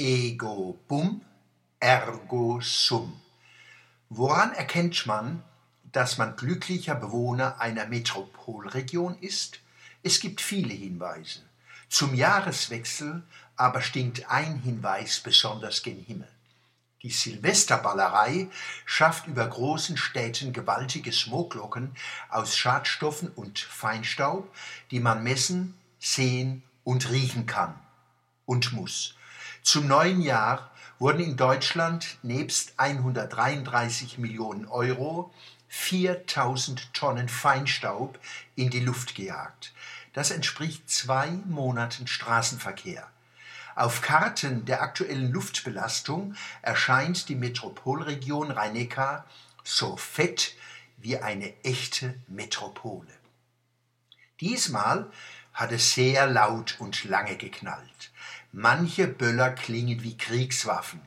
ego bum, ergo sum. Woran erkennt man, dass man glücklicher Bewohner einer Metropolregion ist? Es gibt viele Hinweise. Zum Jahreswechsel aber stinkt ein Hinweis besonders gen Himmel. Die Silvesterballerei schafft über großen Städten gewaltige Smogglocken aus Schadstoffen und Feinstaub, die man messen, sehen und riechen kann und muss. Zum neuen Jahr wurden in Deutschland nebst 133 Millionen Euro 4000 Tonnen Feinstaub in die Luft gejagt. Das entspricht zwei Monaten Straßenverkehr. Auf Karten der aktuellen Luftbelastung erscheint die Metropolregion rhein so fett wie eine echte Metropole. Diesmal hat es sehr laut und lange geknallt. Manche Böller klingen wie Kriegswaffen.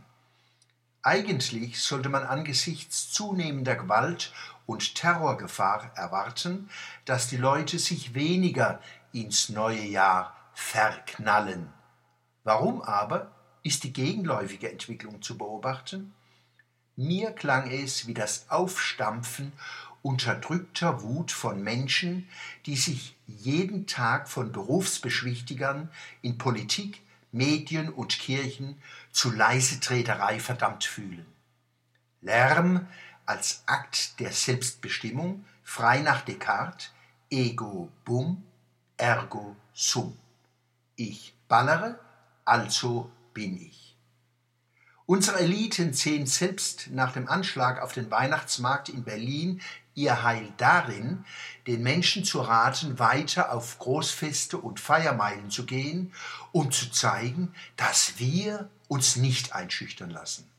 Eigentlich sollte man angesichts zunehmender Gewalt und Terrorgefahr erwarten, dass die Leute sich weniger ins neue Jahr verknallen. Warum aber ist die gegenläufige Entwicklung zu beobachten? Mir klang es wie das Aufstampfen unterdrückter Wut von Menschen, die sich jeden Tag von Berufsbeschwichtigern in Politik, Medien und Kirchen zu Leisetreterei verdammt fühlen. Lärm als Akt der Selbstbestimmung, frei nach Descartes, ego bum, ergo sum. Ich ballere, also bin ich. Unsere Eliten sehen selbst nach dem Anschlag auf den Weihnachtsmarkt in Berlin ihr Heil darin, den Menschen zu raten, weiter auf Großfeste und Feiermeilen zu gehen, um zu zeigen, dass wir uns nicht einschüchtern lassen.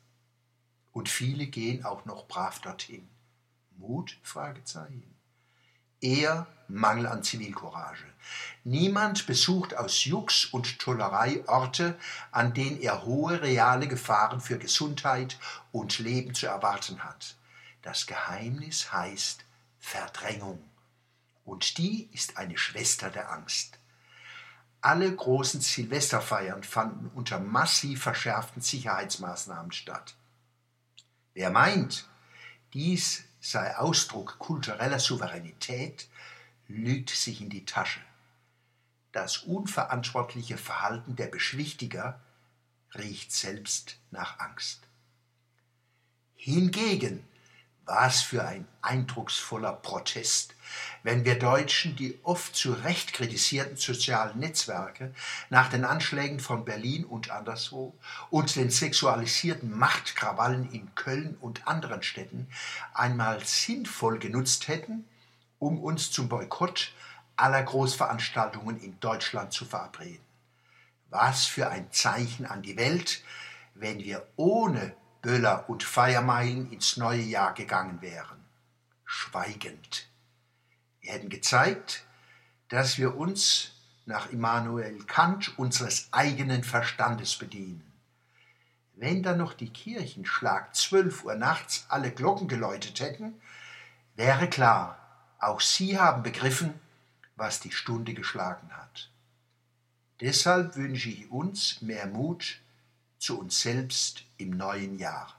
Und viele gehen auch noch brav dorthin. Mut? Fragezeichen. Eher Mangel an Zivilcourage. Niemand besucht aus Jux und Tollerei Orte, an denen er hohe reale Gefahren für Gesundheit und Leben zu erwarten hat. Das Geheimnis heißt Verdrängung. Und die ist eine Schwester der Angst. Alle großen Silvesterfeiern fanden unter massiv verschärften Sicherheitsmaßnahmen statt. Wer meint, dies sei Ausdruck kultureller Souveränität, lügt sich in die Tasche. Das unverantwortliche Verhalten der Beschwichtiger riecht selbst nach Angst. Hingegen was für ein eindrucksvoller Protest, wenn wir Deutschen die oft zu Recht kritisierten sozialen Netzwerke nach den Anschlägen von Berlin und anderswo und den sexualisierten Machtkrawallen in Köln und anderen Städten einmal sinnvoll genutzt hätten, um uns zum Boykott aller Großveranstaltungen in Deutschland zu verabreden. Was für ein Zeichen an die Welt, wenn wir ohne Böller und Feiermeilen ins neue Jahr gegangen wären. Schweigend. Wir hätten gezeigt, dass wir uns nach Immanuel Kant unseres eigenen Verstandes bedienen. Wenn dann noch die Kirchen schlag zwölf Uhr nachts alle Glocken geläutet hätten, wäre klar, auch sie haben begriffen, was die Stunde geschlagen hat. Deshalb wünsche ich uns mehr Mut zu uns selbst im neuen Jahr.